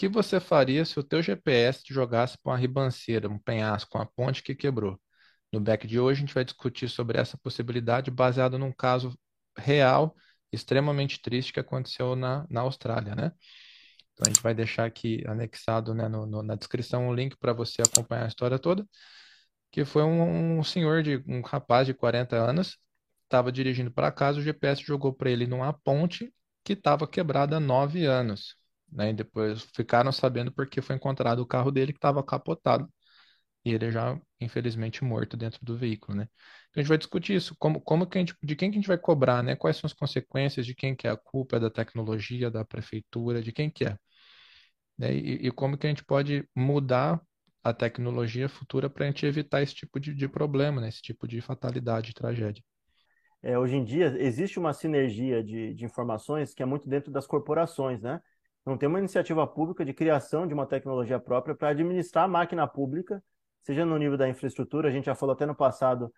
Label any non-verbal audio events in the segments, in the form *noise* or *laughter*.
que você faria se o teu GPS te jogasse para uma ribanceira, um penhasco, uma ponte que quebrou? No back de hoje, a gente vai discutir sobre essa possibilidade baseado num caso real, extremamente triste que aconteceu na, na Austrália, né? Então, a gente vai deixar aqui anexado, né, no, no, na descrição um link para você acompanhar a história toda, que foi um, um senhor, de um rapaz de 40 anos, estava dirigindo para casa, o GPS jogou para ele numa ponte que estava quebrada há nove anos. Né? E depois ficaram sabendo porque foi encontrado o carro dele que estava capotado e ele já, infelizmente, morto dentro do veículo, né? Então a gente vai discutir isso, como, como que a gente, de quem que a gente vai cobrar, né? Quais são as consequências, de quem que é a culpa, é da tecnologia, da prefeitura, de quem que é. Né? E, e como que a gente pode mudar a tecnologia futura para a gente evitar esse tipo de, de problema, né? Esse tipo de fatalidade, tragédia. É, hoje em dia existe uma sinergia de, de informações que é muito dentro das corporações, né? Não tem uma iniciativa pública de criação de uma tecnologia própria para administrar a máquina pública seja no nível da infraestrutura, a gente já falou até no passado,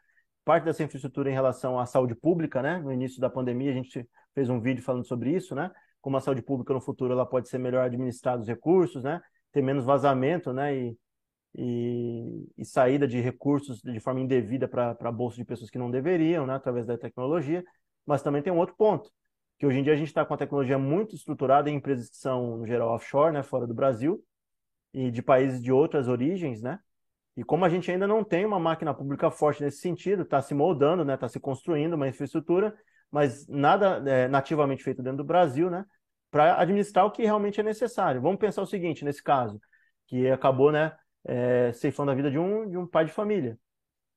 parte dessa infraestrutura em relação à saúde pública, né? No início da pandemia, a gente fez um vídeo falando sobre isso, né? Como a saúde pública no futuro ela pode ser melhor administrada os recursos, né? Ter menos vazamento, né? E, e, e saída de recursos de forma indevida para a bolsa de pessoas que não deveriam, né? Através da tecnologia. Mas também tem um outro ponto, que hoje em dia a gente está com a tecnologia muito estruturada em empresas que são, no geral, offshore, né? Fora do Brasil, e de países de outras origens, né? E como a gente ainda não tem uma máquina pública forte nesse sentido, está se moldando, né, está se construindo uma infraestrutura, mas nada é, nativamente feito dentro do Brasil, né, para administrar o que realmente é necessário. Vamos pensar o seguinte, nesse caso, que acabou, né, é, ceifando a vida de um, de um pai de família.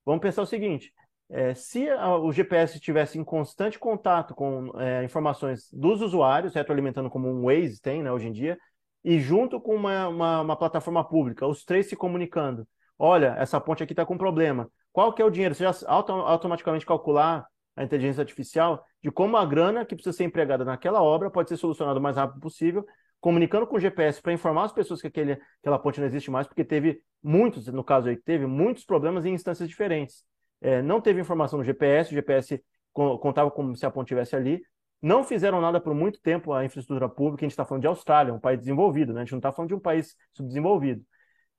Vamos pensar o seguinte, é, se a, o GPS estivesse em constante contato com é, informações dos usuários, retroalimentando como um Waze tem, né, hoje em dia, e junto com uma, uma, uma plataforma pública, os três se comunicando, olha, essa ponte aqui está com problema. Qual que é o dinheiro? Você já auto automaticamente calcular a inteligência artificial de como a grana que precisa ser empregada naquela obra pode ser solucionada o mais rápido possível, comunicando com o GPS para informar as pessoas que aquele, aquela ponte não existe mais, porque teve muitos, no caso aí, teve muitos problemas em instâncias diferentes. É, não teve informação no GPS, o GPS contava como se a ponte estivesse ali, não fizeram nada por muito tempo a infraestrutura pública, a gente está falando de Austrália, um país desenvolvido, né? a gente não está falando de um país subdesenvolvido.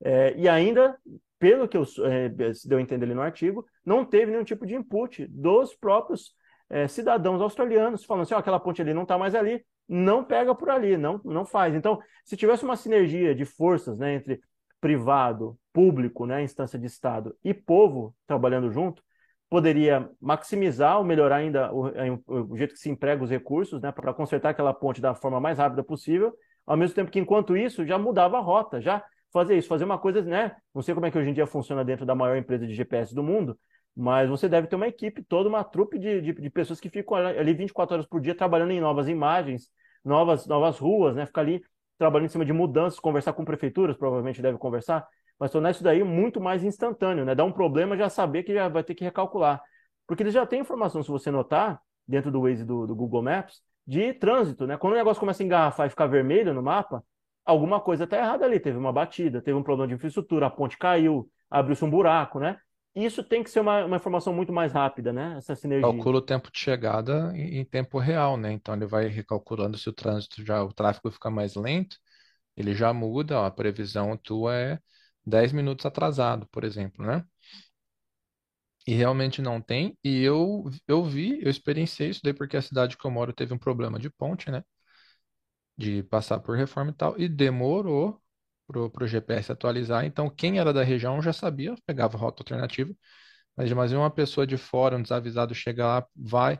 É, e ainda pelo que eu, é, deu a entender ali no artigo, não teve nenhum tipo de input dos próprios é, cidadãos australianos, falando assim, oh, aquela ponte ali não está mais ali, não pega por ali, não, não faz. Então, se tivesse uma sinergia de forças né, entre privado, público, né, instância de Estado e povo trabalhando junto, poderia maximizar ou melhorar ainda o, o jeito que se emprega os recursos né, para consertar aquela ponte da forma mais rápida possível, ao mesmo tempo que, enquanto isso, já mudava a rota, já fazer isso, fazer uma coisa, né? Não sei como é que hoje em dia funciona dentro da maior empresa de GPS do mundo, mas você deve ter uma equipe, toda uma trupe de, de, de pessoas que ficam ali 24 horas por dia trabalhando em novas imagens, novas, novas ruas, né? Ficar ali trabalhando em cima de mudanças, conversar com prefeituras, provavelmente deve conversar, mas tornar isso daí muito mais instantâneo, né? Dá um problema, já saber que já vai ter que recalcular. Porque eles já têm informação, se você notar, dentro do Waze do, do Google Maps, de trânsito, né? Quando o negócio começa a engarrafar e ficar vermelho no mapa, alguma coisa está errada ali. Teve uma batida, teve um problema de infraestrutura, a ponte caiu, abriu-se um buraco, né? Isso tem que ser uma, uma, informação muito mais rápida, né? Essa sinergia. Calcula o tempo de chegada em, em, tempo real, né? Então ele vai recalculando se o trânsito já, o tráfego fica mais lento, ele já muda, ó, a previsão tua é 10 minutos atrasado, por exemplo, né? E realmente não tem. E eu, eu vi, eu experienciei isso daí porque a cidade que eu moro teve um problema de ponte, né? de passar por reforma e tal, e demorou pro, pro GPS atualizar. Então, quem era da região já sabia, pegava rota alternativa, mas mas uma pessoa de fora, um desavisado, chega lá, vai,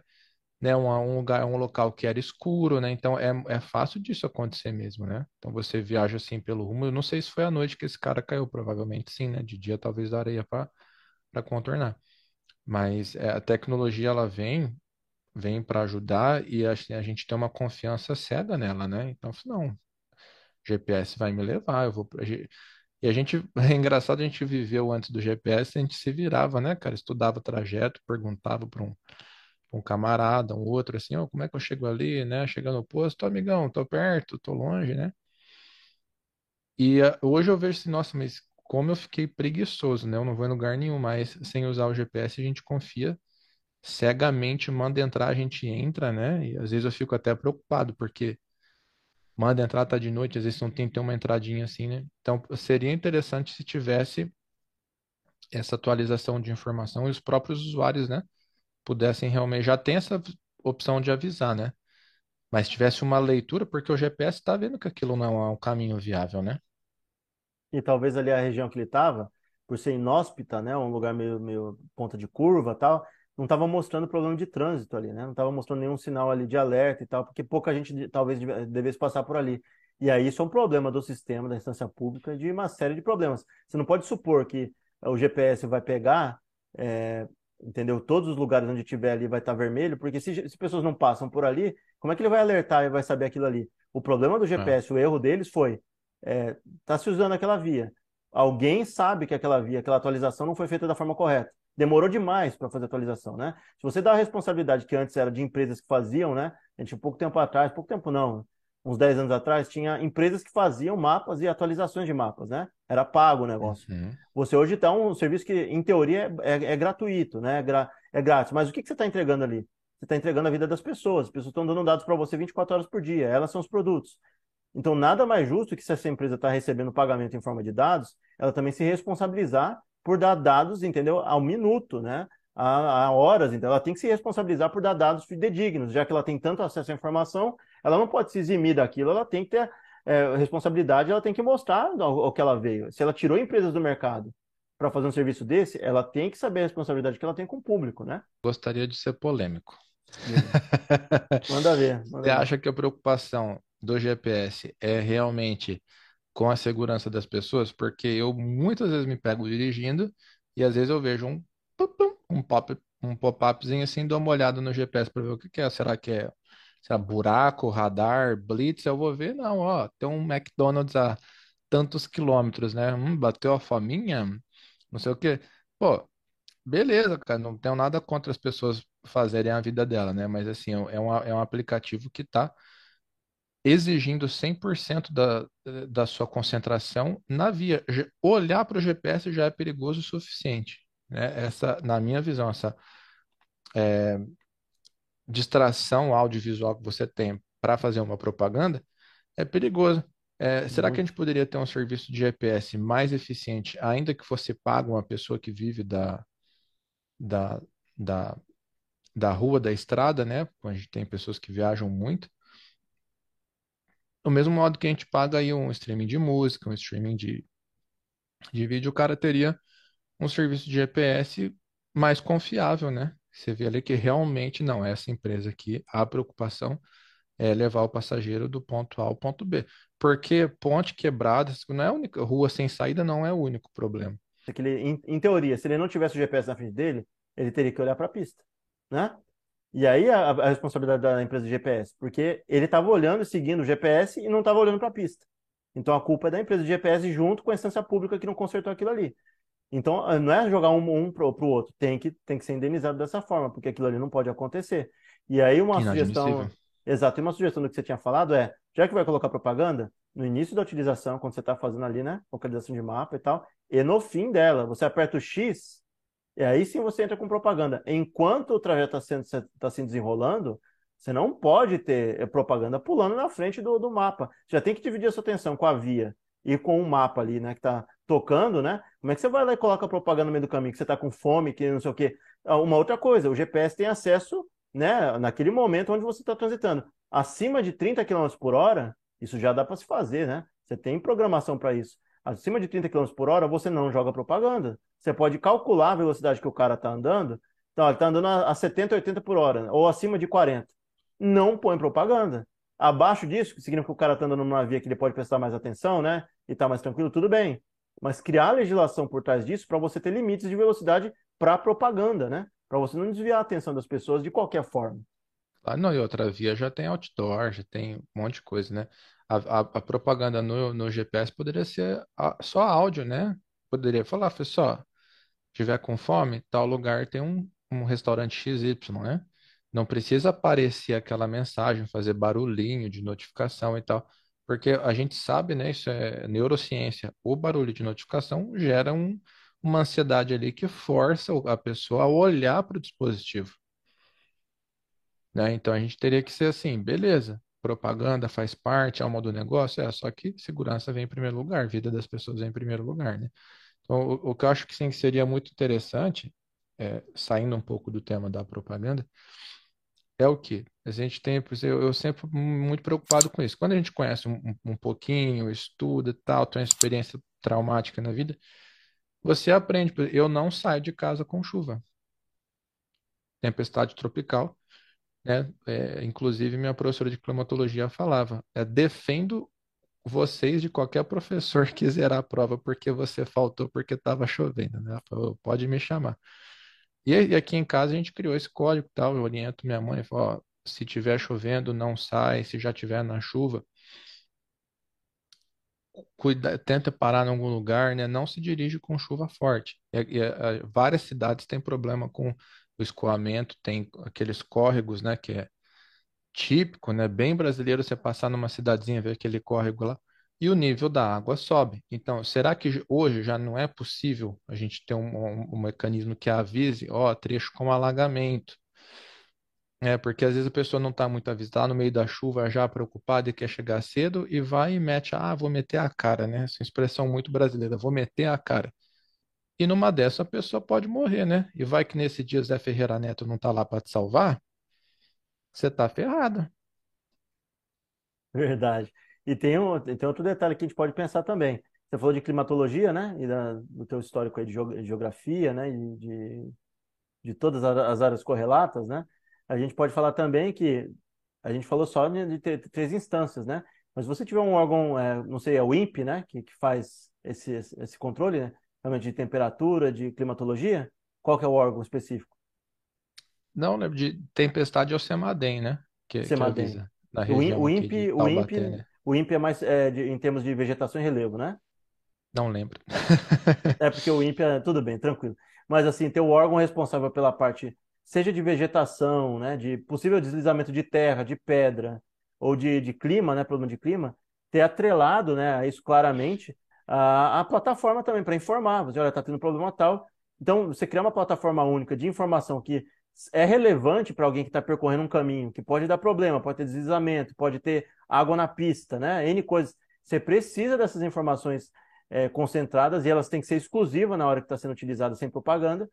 né, um, um lugar, um local que era escuro, né? Então é, é fácil disso acontecer mesmo, né? Então você viaja assim pelo rumo. Eu não sei se foi à noite que esse cara caiu, provavelmente sim, né? De dia talvez da areia para contornar. Mas é, a tecnologia ela vem vem para ajudar e assim, a gente tem uma confiança cega nela, né? Então, não, GPS vai me levar, eu vou pra... E a gente, *laughs* é engraçado, a gente viveu antes do GPS, a gente se virava, né, cara? Estudava trajeto, perguntava para um, um camarada, um outro, assim, oh, como é que eu chego ali, né? Chegando no posto, amigão, tô perto, tô longe, né? E uh, hoje eu vejo assim, nossa, mas como eu fiquei preguiçoso, né? Eu não vou em lugar nenhum mais sem usar o GPS, a gente confia cegamente manda entrar, a gente entra, né? E às vezes eu fico até preocupado, porque manda entrar, tá de noite, às vezes não tem, tem uma entradinha assim, né? Então, seria interessante se tivesse essa atualização de informação e os próprios usuários, né, pudessem realmente, já tem essa opção de avisar, né? Mas tivesse uma leitura, porque o GPS está vendo que aquilo não é um caminho viável, né? E talvez ali a região que ele estava, por ser inóspita, né, um lugar meio, meio ponta de curva tal, não estava mostrando problema de trânsito ali, né? Não estava mostrando nenhum sinal ali de alerta e tal, porque pouca gente talvez devesse passar por ali. E aí isso é um problema do sistema da instância pública de uma série de problemas. Você não pode supor que o GPS vai pegar, é, entendeu? Todos os lugares onde tiver ali vai estar vermelho, porque se, se pessoas não passam por ali, como é que ele vai alertar e vai saber aquilo ali? O problema do GPS, é. o erro deles foi é, tá se usando aquela via. Alguém sabe que aquela via, aquela atualização não foi feita da forma correta. Demorou demais para fazer a atualização, né? Se você dá a responsabilidade que antes era de empresas que faziam, né? A gente, pouco tempo atrás, pouco tempo não, uns 10 anos atrás, tinha empresas que faziam mapas e atualizações de mapas, né? Era pago o negócio. Uhum. Você hoje está um serviço que, em teoria, é, é, é gratuito, né? É, gra é, grátis. Mas o que, que você está entregando ali? Você está entregando a vida das pessoas. As pessoas estão dando dados para você 24 horas por dia. Elas são os produtos. Então, nada mais justo que se essa empresa está recebendo pagamento em forma de dados, ela também se responsabilizar por dar dados, entendeu? Ao minuto, né? A, a, horas, então ela tem que se responsabilizar por dar dados fidedignos, já que ela tem tanto acesso à informação, ela não pode se eximir daquilo, ela tem que ter é, responsabilidade, ela tem que mostrar o, o, que ela veio. Se ela tirou empresas do mercado para fazer um serviço desse, ela tem que saber a responsabilidade que ela tem com o público, né? Gostaria de ser polêmico. Manda ver. Manda Você ver. acha que a preocupação do GPS é realmente com a segurança das pessoas, porque eu muitas vezes me pego dirigindo e às vezes eu vejo um um pop um pop-upzinho assim, dou uma olhada no GPS para ver o que que é. Será que é será buraco, radar, blitz? Eu vou ver, não, ó, tem um McDonald's a tantos quilômetros, né? Hum, bateu a fominha, não sei o quê. Pô, beleza, cara, não tenho nada contra as pessoas fazerem a vida dela, né? Mas assim, é um, é um aplicativo que está exigindo 100% da, da sua concentração na via. Olhar para o GPS já é perigoso o suficiente. Né? Essa, na minha visão, essa é, distração audiovisual que você tem para fazer uma propaganda é perigoso. É, será que a gente poderia ter um serviço de GPS mais eficiente, ainda que fosse pago uma pessoa que vive da, da, da, da rua, da estrada, né? A gente tem pessoas que viajam muito, do mesmo modo que a gente paga aí um streaming de música, um streaming de, de vídeo, o cara teria um serviço de GPS mais confiável, né? Você vê ali que realmente não, essa empresa aqui, a preocupação é levar o passageiro do ponto A ao ponto B. Porque ponte quebrada, não é a única, rua sem saída não é o único problema. Aquele, em, em teoria, se ele não tivesse o GPS na frente dele, ele teria que olhar para a pista, né? E aí a, a responsabilidade da empresa de GPS, porque ele estava olhando e seguindo o GPS e não estava olhando para a pista. Então a culpa é da empresa de GPS junto com a instância pública que não consertou aquilo ali. Então não é jogar um, um para o outro, tem que, tem que ser indenizado dessa forma, porque aquilo ali não pode acontecer. E aí uma sugestão. Exato, e uma sugestão do que você tinha falado é, já que vai colocar propaganda, no início da utilização, quando você está fazendo ali, né? Localização de mapa e tal, e no fim dela, você aperta o X e aí sim você entra com propaganda. Enquanto o trajeto está sendo, tá se desenrolando, você não pode ter eh, propaganda pulando na frente do, do mapa. Você já tem que dividir a sua atenção com a via e com o mapa ali, né? Que está tocando, né? Como é que você vai lá e coloca propaganda no meio do caminho, que você está com fome, que não sei o quê? Ah, uma outra coisa, o GPS tem acesso, né? Naquele momento onde você está transitando. Acima de 30 km por hora, isso já dá para se fazer, né? Você tem programação para isso acima de 30 km por hora, você não joga propaganda. Você pode calcular a velocidade que o cara está andando. Então, ele está andando a 70, 80 por hora, ou acima de 40. Não põe propaganda. Abaixo disso, que significa que o cara está andando numa via que ele pode prestar mais atenção, né? E está mais tranquilo, tudo bem. Mas criar legislação por trás disso para você ter limites de velocidade para propaganda, né? Para você não desviar a atenção das pessoas de qualquer forma. Ah, não, e outra via já tem outdoor, já tem um monte de coisa, né? A, a, a propaganda no, no GPS poderia ser a- só áudio, né? Poderia falar, pessoal, tiver com fome, tal lugar tem um, um restaurante XY, né? Não precisa aparecer aquela mensagem, fazer barulhinho de notificação e tal, porque a gente sabe, né? Isso é neurociência. O barulho de notificação gera um, uma ansiedade ali que força a pessoa a olhar para o dispositivo, né? Então a gente teria que ser assim, beleza propaganda faz parte, alma do negócio, é só que segurança vem em primeiro lugar, vida das pessoas vem em primeiro lugar, né? Então, o, o que eu acho que sim, seria muito interessante, é, saindo um pouco do tema da propaganda, é o que a gente tem, eu, eu sempre muito preocupado com isso. Quando a gente conhece um, um pouquinho, estuda, tal, tem uma experiência traumática na vida, você aprende. Eu não saio de casa com chuva. Tempestade tropical, né? É, inclusive, minha professora de climatologia falava: é, defendo vocês de qualquer professor que zerar a prova porque você faltou porque estava chovendo, né? Falou, pode me chamar. E aqui em casa a gente criou esse código, tal. Eu oriento minha mãe, falo, ó, se tiver chovendo, não sai. Se já tiver na chuva, cuida, tenta parar em algum lugar, né? Não se dirige com chuva forte. E, e, várias cidades têm problema com o escoamento, tem aqueles córregos, né? Que é típico, né? Bem brasileiro você passar numa cidadezinha ver aquele córrego lá e o nível da água sobe. Então, será que hoje já não é possível a gente ter um, um, um mecanismo que avise, ó, trecho com alagamento? É, porque às vezes a pessoa não está muito avisada, no meio da chuva já preocupada e quer chegar cedo e vai e mete, ah, vou meter a cara, né? Essa expressão muito brasileira, vou meter a cara. E numa dessa a pessoa pode morrer, né? E vai que nesse dia Zé Ferreira Neto não está lá para te salvar, você está ferrado. Verdade. E tem, um, tem outro detalhe que a gente pode pensar também. Você falou de climatologia, né? E da, do teu histórico aí de geografia, né? E de, de todas as áreas correlatas, né? A gente pode falar também que a gente falou só de, de três instâncias, né? Mas se você tiver um órgão, é, não sei, é o INPE, né? Que, que faz esse, esse controle, né? Realmente de temperatura, de climatologia, qual que é o órgão específico? Não, lembro de tempestade é o CEMADEM, né? Que, que avisa na região o, INPE, o INPE, né? O INPE é mais é, de, em termos de vegetação e relevo, né? Não lembro. *laughs* é porque o INPE é tudo bem, tranquilo. Mas assim, ter o órgão responsável pela parte, seja de vegetação, né, de possível deslizamento de terra, de pedra, ou de, de clima, né, problema de clima, ter atrelado, né, isso claramente, a, a plataforma também para informar. Você, olha, está tendo problema tal. Então, você criar uma plataforma única de informação que é relevante para alguém que está percorrendo um caminho, que pode dar problema, pode ter deslizamento, pode ter água na pista, né? N coisas. Você precisa dessas informações é, concentradas e elas têm que ser exclusivas na hora que está sendo utilizada sem propaganda,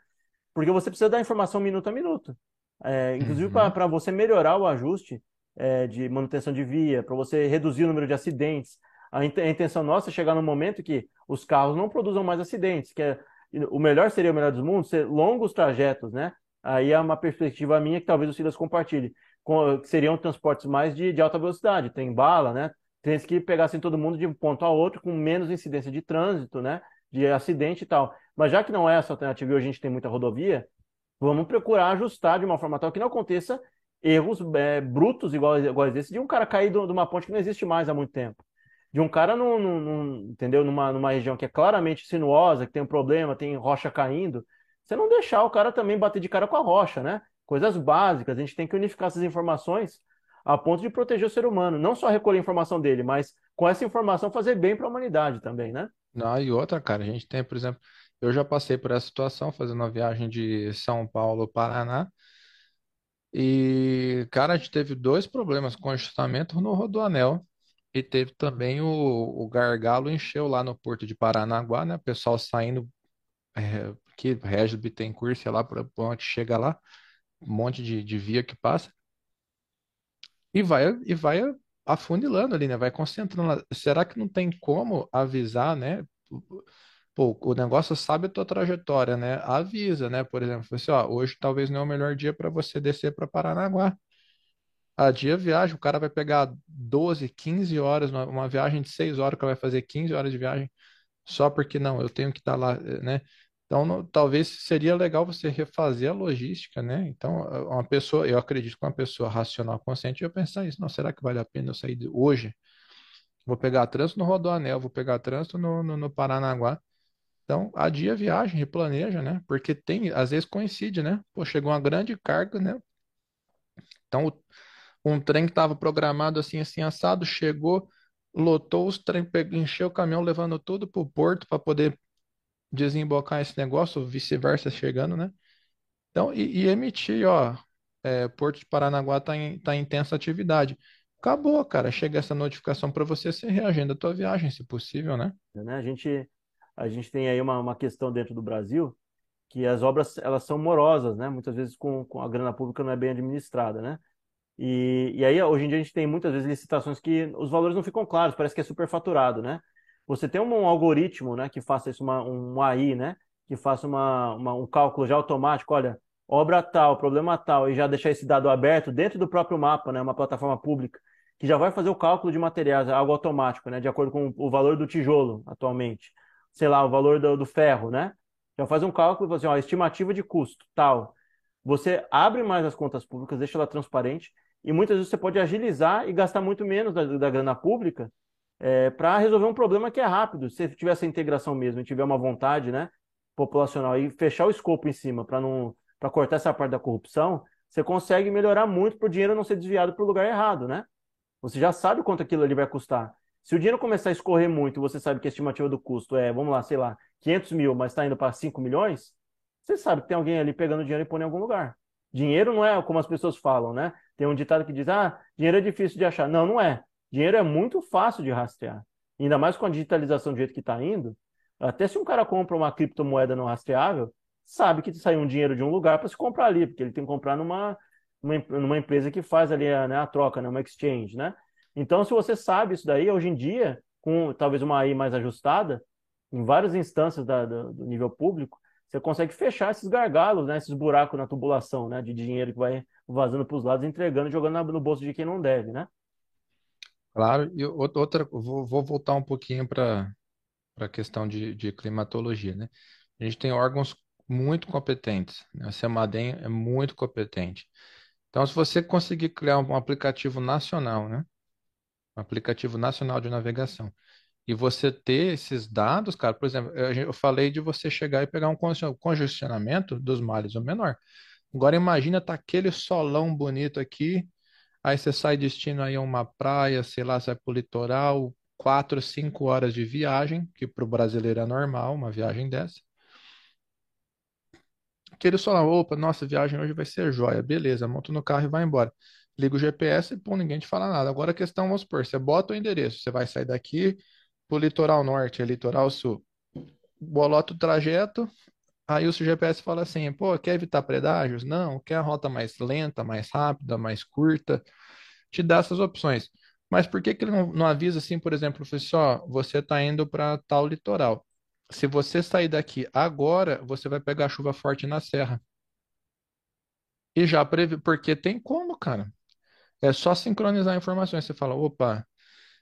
porque você precisa dar informação minuto a minuto. É, inclusive uhum. para você melhorar o ajuste é, de manutenção de via, para você reduzir o número de acidentes. A, intenção nossa é chegar no momento que os carros não produzam mais acidentes, que é, o melhor seria o melhor dos mundos, ser longos trajetos, né? Aí é uma perspectiva minha que talvez o Silas compartilhe que seriam transportes mais de, de alta velocidade, tem bala, né? Trens que pegassem todo mundo de um ponto a outro com menos incidência de trânsito, né? De acidente e tal. Mas já que não é essa alternativa e hoje a gente tem muita rodovia, vamos procurar ajustar de uma forma tal que não aconteça erros é, brutos iguais, iguais esse de um cara cair de uma ponte que não existe mais há muito tempo. De um cara, num, num, entendeu? Numa, numa região que é claramente sinuosa, que tem um problema, tem rocha caindo, você não deixar o cara também bater de cara com a rocha, né? coisas básicas. A gente tem que unificar essas informações a ponto de proteger o ser humano, não só recolher a informação dele, mas com essa informação fazer bem para a humanidade também, né? Não, e outra, cara, a gente tem, por exemplo, eu já passei por essa situação fazendo uma viagem de São Paulo Paraná. E, cara, a gente teve dois problemas com ajustamento no Rodoanel. E teve também o, o gargalo encheu lá no porto de Paranaguá, né? O pessoal saindo é, que Regis Bittencourt, sei lá, para onde chega lá um monte de, de via que passa, e vai, e vai afunilando ali, né? Vai concentrando. Será que não tem como avisar, né? Pô, o negócio sabe a tua trajetória, né? Avisa, né? Por exemplo, assim, ó, hoje talvez não é o melhor dia para você descer para Paranaguá. A dia viagem, o cara vai pegar 12, 15 horas, uma, uma viagem de 6 horas, que vai fazer 15 horas de viagem, só porque não, eu tenho que estar tá lá, né? Então, no, talvez seria legal você refazer a logística, né? Então, uma pessoa, eu acredito que uma pessoa racional, consciente, ia pensar isso. Não, será que vale a pena eu sair hoje? Vou pegar trânsito no Rodoanel, vou pegar trânsito no, no, no Paranaguá. Então, adia a viagem, replaneja, né? Porque tem, às vezes coincide, né? Pô, chegou uma grande carga, né? Então, um trem que estava programado assim, assim, assado, chegou, lotou os trem, encheu o caminhão, levando tudo para o porto para poder desembocar esse negócio, vice-versa chegando, né? Então, e, e emitir, ó, é, Porto de Paranaguá está em, tá em intensa atividade. acabou, cara. Chega essa notificação para você, você reagenda a tua viagem, se possível, né? né? A gente, a gente tem aí uma, uma questão dentro do Brasil que as obras elas são morosas, né? Muitas vezes com, com a grana pública não é bem administrada, né? E, e aí hoje em dia a gente tem muitas vezes licitações que os valores não ficam claros, parece que é superfaturado, né? Você tem um, algoritmo, né, que faça isso, uma, um AI, né, que faça uma, uma, um cálculo já automático, olha, obra tal, problema tal, e já deixar esse dado aberto dentro do próprio mapa, né, uma plataforma pública, que já vai fazer o cálculo de materiais, algo automático, né, de acordo com o valor do tijolo atualmente, sei lá, o valor do, do ferro, né, já faz um cálculo assim, ó, estimativa de custo, tal. Você abre mais as contas públicas, deixa ela transparente, e muitas vezes você pode agilizar e gastar muito menos da, da grana pública é, para resolver um problema que é rápido. Se tiver essa integração mesmo e tiver uma vontade né, populacional e fechar o escopo em cima para não para cortar essa parte da corrupção, você consegue melhorar muito para o dinheiro não ser desviado para o lugar errado, né? Você já sabe quanto aquilo ali vai custar. Se o dinheiro começar a escorrer muito, você sabe que a estimativa do custo é, vamos lá, sei lá, 500 mil, mas está indo para 5 milhões, você sabe que tem alguém ali pegando dinheiro e pondo em algum lugar. Dinheiro não é como as pessoas falam, né? Tem um ditado que diz, ah, dinheiro é difícil de achar. Não, não é. Dinheiro é muito fácil de rastrear. Ainda mais com a digitalização do jeito que está indo. Até se um cara compra uma criptomoeda não rastreável, sabe que saiu um dinheiro de um lugar para se comprar ali, porque ele tem que comprar numa, numa, empresa que faz ali a, né, a troca, né, uma exchange, né? Então, se você sabe isso daí, hoje em dia, com talvez uma AI mais ajustada, em várias instâncias da, do, do nível público, você consegue fechar esses gargalos, né, esses buracos na tubulação, né, de dinheiro que vai vazando para os lados, entregando, jogando no bolso de quem não deve, né? Claro, e outra, vou, vou voltar um pouquinho para a questão de, de climatologia, né? A gente tem órgãos muito competentes, né? A CEMADEM é muito competente. Então, se você conseguir criar um aplicativo nacional, né? Um aplicativo nacional de navegação, e você ter esses dados, cara, por exemplo, eu, eu falei de você chegar e pegar um congestionamento dos mares, o menor. Agora imagina tá aquele solão bonito aqui, Aí você sai destino aí a uma praia, sei lá, sai pro litoral, quatro, cinco horas de viagem, que para o brasileiro é normal, uma viagem dessa. Que eles falam, opa, nossa, viagem hoje vai ser jóia, beleza, monta no carro e vai embora. Liga o GPS e pô, ninguém te fala nada. Agora a questão, vamos supor, você bota o endereço, você vai sair daqui pro litoral norte, é litoral sul. Bolota o trajeto, aí o GPS fala assim, pô, quer evitar predágios? Não, quer a rota mais lenta, mais rápida, mais curta? Te dá essas opções. Mas por que que ele não, não avisa assim, por exemplo, assim, ó, você está indo para tal litoral. Se você sair daqui agora, você vai pegar chuva forte na serra. E já previ, porque tem como, cara. É só sincronizar informações. Você fala, opa,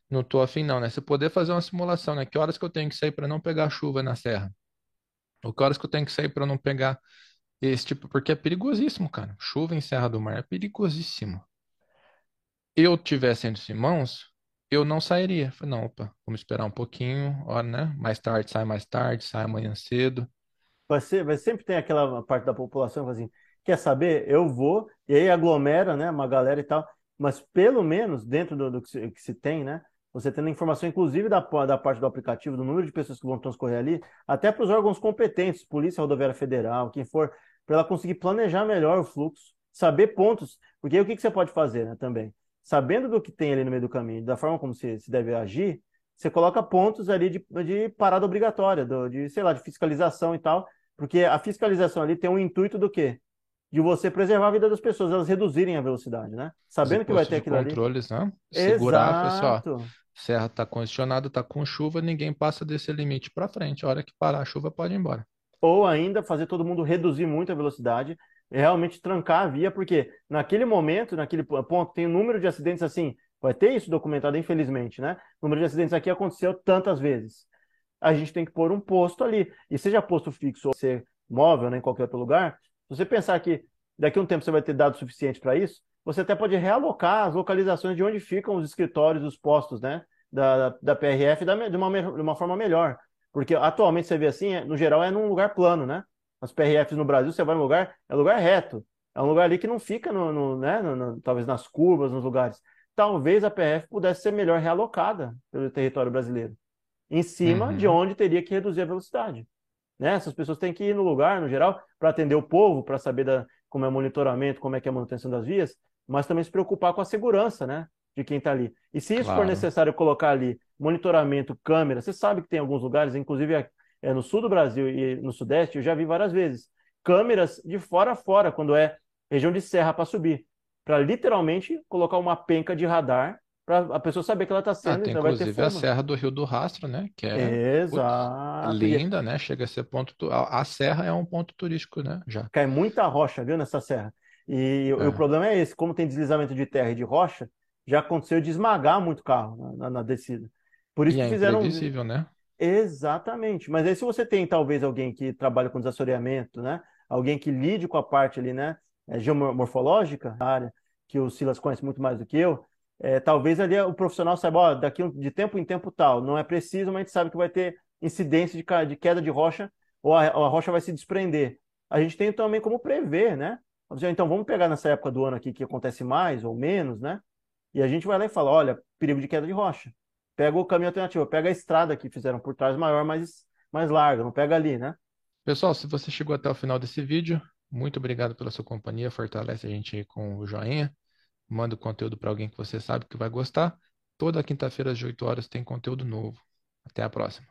não tô afim não, né? Você poder fazer uma simulação, né? Que horas que eu tenho que sair para não pegar chuva na serra? Que horas que eu tenho que sair para não pegar esse tipo, porque é perigosíssimo, cara. Chuva em Serra do Mar é perigosíssimo. Eu tivesse entre Simãos, eu não sairia. Falei, não, opa, vamos esperar um pouquinho, hora, né? Mais tarde, sai mais tarde, sai amanhã cedo. Vai, ser, vai sempre ter aquela parte da população que assim, quer saber? Eu vou, e aí aglomera, né? Uma galera e tal. Mas pelo menos, dentro do, do que, se, que se tem, né? Você tendo informação, inclusive, da, da parte do aplicativo, do número de pessoas que vão transcorrer ali, até para os órgãos competentes, Polícia Rodoviária Federal, quem for, para ela conseguir planejar melhor o fluxo, saber pontos, porque aí o que, que você pode fazer né, também? Sabendo do que tem ali no meio do caminho, da forma como se, se deve agir, você coloca pontos ali de, de parada obrigatória, do, de, sei lá, de fiscalização e tal, porque a fiscalização ali tem um intuito do quê? de você preservar a vida das pessoas, elas reduzirem a velocidade, né? Sabendo que vai ter aquilo controles, ali. Né? Segurar, Exato. Serra está congestionada, está com chuva, ninguém passa desse limite para frente. A hora que parar a chuva, pode ir embora. Ou ainda fazer todo mundo reduzir muito a velocidade, realmente trancar a via, porque naquele momento, naquele ponto, tem um número de acidentes assim, vai ter isso documentado, infelizmente, né? O número de acidentes aqui aconteceu tantas vezes. A gente tem que pôr um posto ali. E seja posto fixo ou ser móvel, né, em qualquer outro lugar, se você pensar que daqui a um tempo você vai ter dados suficientes para isso, você até pode realocar as localizações de onde ficam os escritórios, os postos, né? Da, da PRF da, de, uma, de uma forma melhor. Porque atualmente você vê assim, é, no geral é num lugar plano, né? As PRFs no Brasil, você vai num lugar, é lugar reto. É um lugar ali que não fica, no, no né? No, no, talvez nas curvas, nos lugares. Talvez a PRF pudesse ser melhor realocada pelo território brasileiro, em cima uhum. de onde teria que reduzir a velocidade. Né? Essas pessoas têm que ir no lugar, no geral, para atender o povo, para saber da, como é o monitoramento, como é que é a manutenção das vias, mas também se preocupar com a segurança, né? de quem está ali. E se isso for Claro. necessário colocar ali monitoramento, câmera, você sabe que tem alguns lugares, inclusive é, no sul do Brasil e no sudeste, eu já vi várias vezes, câmeras de fora a fora, quando é região de serra para subir, para literalmente colocar uma penca de radar para a pessoa saber que ela está Ah, sendo, tem vai ter inclusive a. Serra do Rio do Rastro, né? Que é, Exato. Linda, né? Chega a ser ponto. a serra é um ponto turístico, né? Já. cai muita rocha, viu, nessa serra. E, o- o É. problema é esse, como tem deslizamento de terra e de rocha, já aconteceu de esmagar muito carro na, na- descida. Por isso E que é fizeram imprevisível, né? Exatamente. Mas aí se você tem talvez alguém que trabalha com desassoreamento, né? Alguém que lide com a parte ali, né? é, geomorfológica, a área que o Silas conhece muito mais do que eu, é, talvez ali o profissional saiba, ó, daqui de tempo em tempo tal, não é preciso, mas a gente sabe que vai ter incidência de, queda de rocha ou a, ou a rocha vai se desprender. A gente tem também como prever, né? Então vamos pegar nessa época do ano aqui que acontece mais ou menos, né? E a gente vai lá e fala, olha, perigo de queda de rocha. Pega o caminho alternativo, pega a estrada que fizeram por trás maior, mais, mais larga, não pega ali, né? Pessoal, se você chegou até o final desse vídeo, muito obrigado pela sua companhia. Fortalece a gente com o joinha. Manda o conteúdo para alguém que você sabe que vai gostar. Toda quinta-feira às 8 horas tem conteúdo novo. Até a próxima.